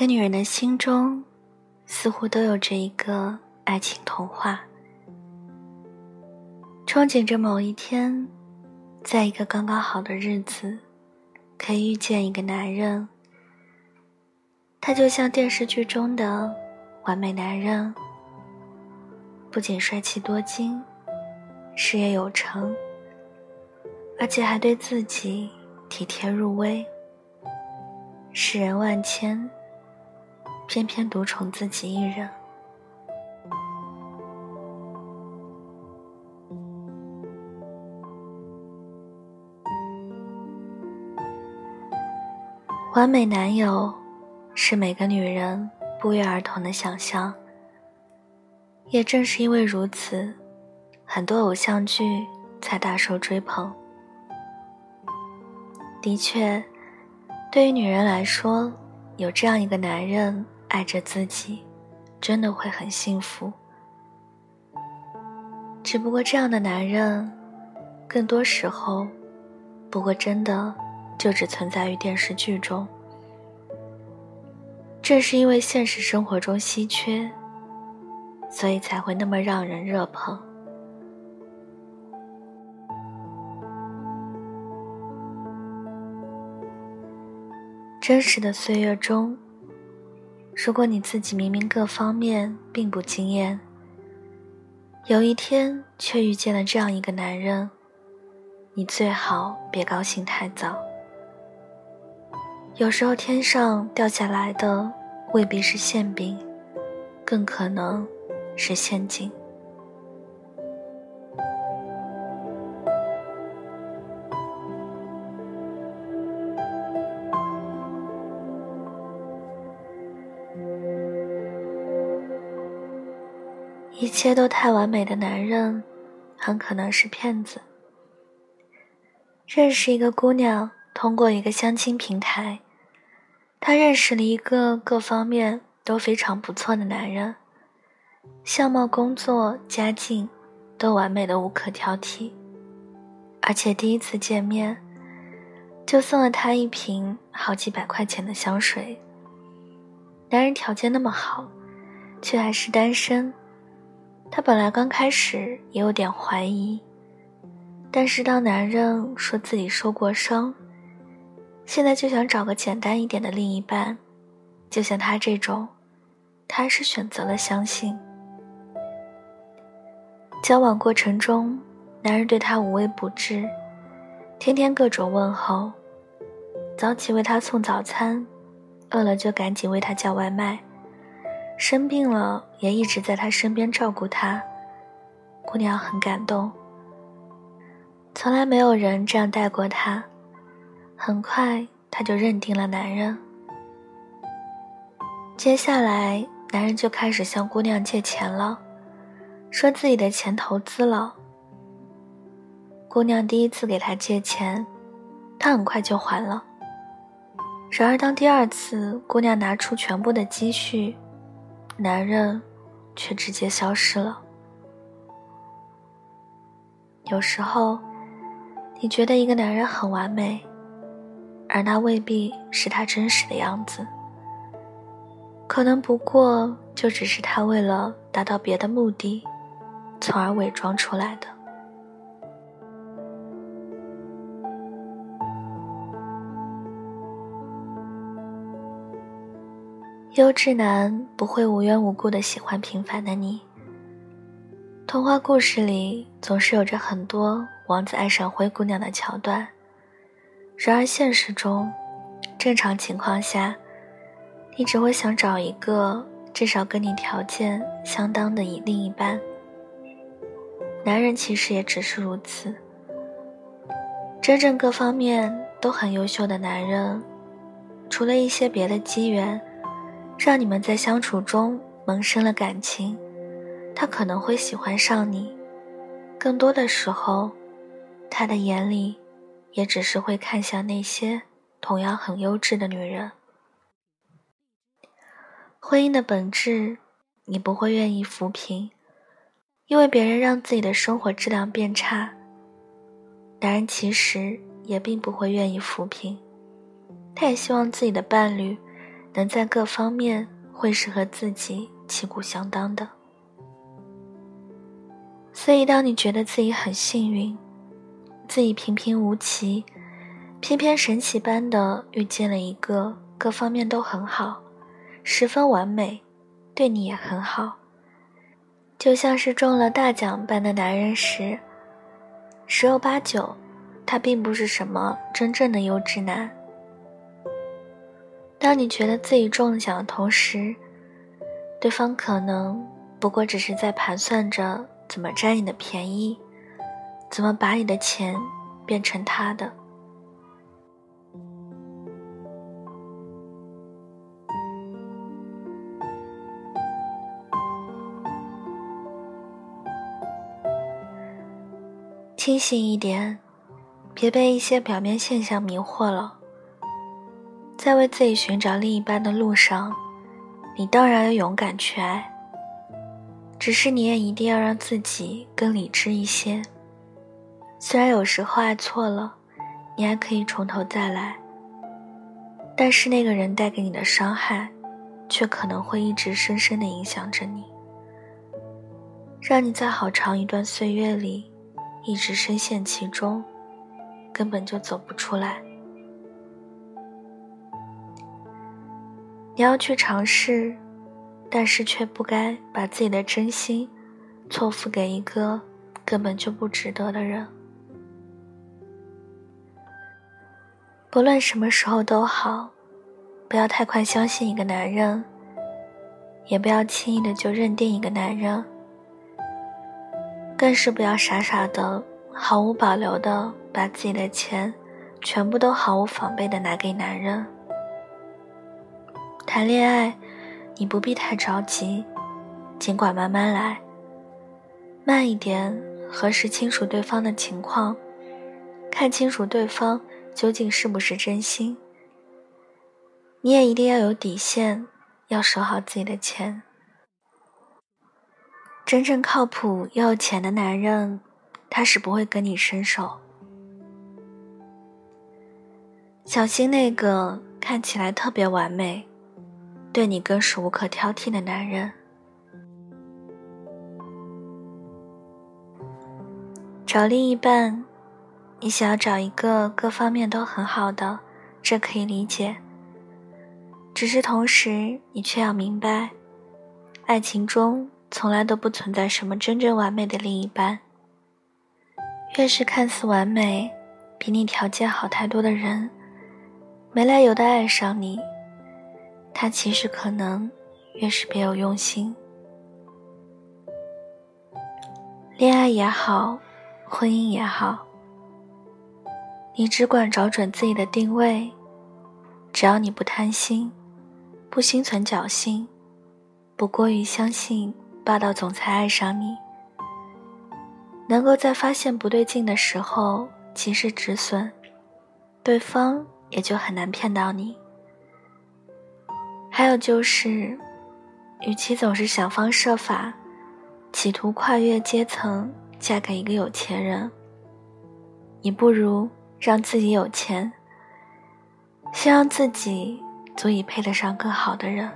每个女人的心中，似乎都有着一个爱情童话，憧憬着某一天，在一个刚刚好的日子，可以遇见一个男人。他就像电视剧中的完美男人，不仅帅气多金，事业有成，而且还对自己体贴入微。世人万千，偏偏独宠自己一人。完美男友是每个女人不约而同的想象。也正是因为如此，很多偶像剧才大受追捧。的确。对于女人来说，有这样一个男人爱着自己，真的会很幸福。只不过这样的男人，更多时候，不过真的就只存在于电视剧中。正是因为现实生活中稀缺，所以才会那么让人热捧。真实的岁月中，如果你自己明明各方面并不惊艳，有一天却遇见了这样一个男人，你最好别高兴太早。有时候天上掉下来的未必是馅饼，更可能是陷阱。切都太完美的男人，很可能是骗子。认识一个姑娘，通过一个相亲平台，她认识了一个各方面都非常不错的男人，相貌、工作、家境都完美的无可挑剔，而且第一次见面就送了她一瓶好几百块钱的香水。男人条件那么好，却还是单身。她本来刚开始也有点怀疑，但是当男人说自己受过伤，现在就想找个简单一点的另一半，就像他这种，她还是选择了相信。交往过程中，男人对她无微不至，天天各种问候，早起为她送早餐，饿了就赶紧为她叫外卖。生病了，也一直在他身边照顾他。姑娘很感动，从来没有人这样待过她。很快，她就认定了男人。接下来，男人就开始向姑娘借钱了，说自己的钱投资了。姑娘第一次给他借钱，他很快就还了。然而，当第二次姑娘拿出全部的积蓄，男人却直接消失了。有时候，你觉得一个男人很完美，而那未必是他真实的样子，可能不过就只是他为了达到别的目的，从而伪装出来的。优质男不会无缘无故的喜欢平凡的你。童话故事里总是有着很多王子爱上灰姑娘的桥段，然而现实中，正常情况下，你只会想找一个至少跟你条件相当的另一半。男人其实也只是如此，真正各方面都很优秀的男人，除了一些别的机缘。让你们在相处中萌生了感情，他可能会喜欢上你。更多的时候，他的眼里也只是会看向那些同样很优质的女人。婚姻的本质，你不会愿意扶贫，因为别人让自己的生活质量变差。男人其实也并不会愿意扶贫，他也希望自己的伴侣。能在各方面会是和自己旗鼓相当的。所以，当你觉得自己很幸运，自己平平无奇，偏偏神奇般的遇见了一个各方面都很好、十分完美、对你也很好，就像是中了大奖般的男人时，十有八九，他并不是什么真正的优质男。当你觉得自己中了奖的同时，对方可能不过只是在盘算着。怎么占你的便宜？怎么把你的钱变成他的？清醒一点，别被一些表面现象迷惑了。在为自己寻找另一半的路上，你当然要勇敢去爱。只是你也一定要让自己更理智一些。虽然有时候爱错了，你还可以从头再来，但是那个人带给你的伤害，却可能会一直深深的影响着你，让你在好长一段岁月里，一直深陷其中，根本就走不出来。你要去尝试。但是却不该把自己的真心错付给一个根本就不值得的人。不论什么时候都好，不要太快相信一个男人，也不要轻易的就认定一个男人，更是不要傻傻的、毫无保留的把自己的钱全部都毫无防备的拿给男人。谈恋爱。你不必太着急，尽管慢慢来。慢一点，核实清楚对方的情况，看清楚对方究竟是不是真心。你也一定要有底线，要守好自己的钱。真正靠谱又有钱的男人，他是不会跟你伸手。小心那个看起来特别完美。对你更是无可挑剔的男人。找另一半，你想要找一个各方面都很好的，这可以理解。只是同时，你却要明白，爱情中从来都不存在什么真正完美的另一半。越是看似完美、比你条件好太多的人，没来由的爱上你。他其实可能越是别有用心。恋爱也好，婚姻也好，你只管找准自己的定位，只要你不贪心，不心存侥幸，不过于相信霸道总裁爱上你，能够在发现不对劲的时候及时止损，对方也就很难骗到你。还有就是，与其总是想方设法，企图跨越阶层嫁给一个有钱人，你不如让自己有钱，先让自己足以配得上更好的人。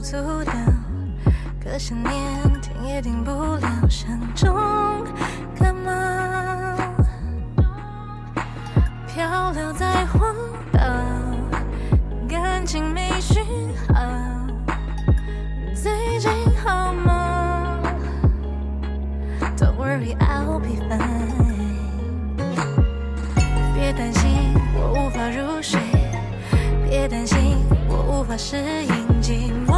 阻挡，可想念听也停不了，山中干嘛？漂流在荒岛，感情没讯号，最近好吗？Don't worry, I'll be fine。别担心，我无法入睡。别担心，我无法适应寂寞。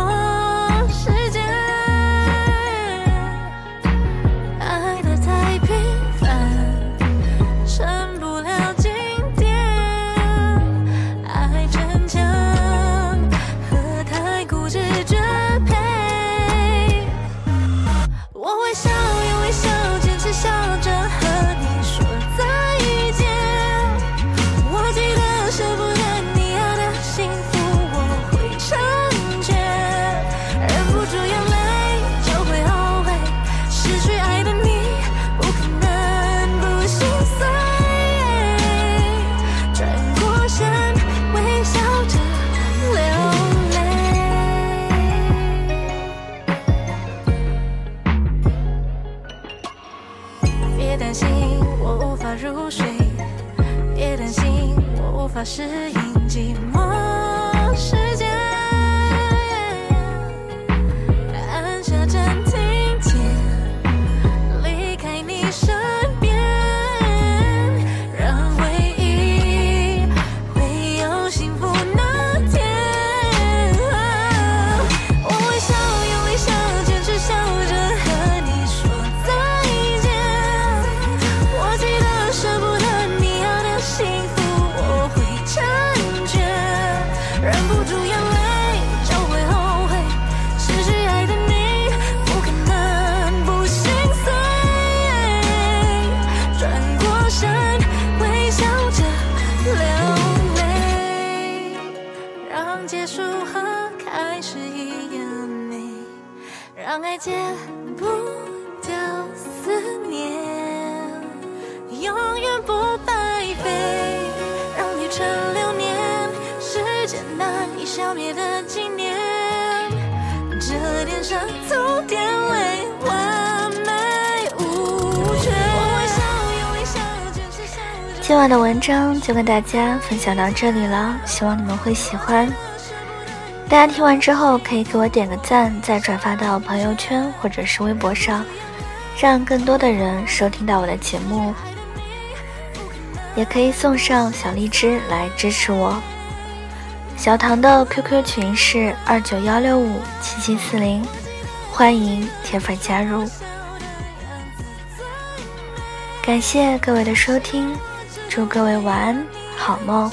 是。消灭的纪念。这点伤痛点泪，完美无缺。今晚的文章就跟大家分享到这里了，希望你们会喜欢。大家听完之后可以给我点个赞，再转发到朋友圈或者是微博上，让更多的人收听到我的节目。也可以送上小荔枝来支持我。小唐的 QQ 群是二九幺六五七七四零，欢迎铁粉加入。感谢各位的收听，祝各位晚安，好梦。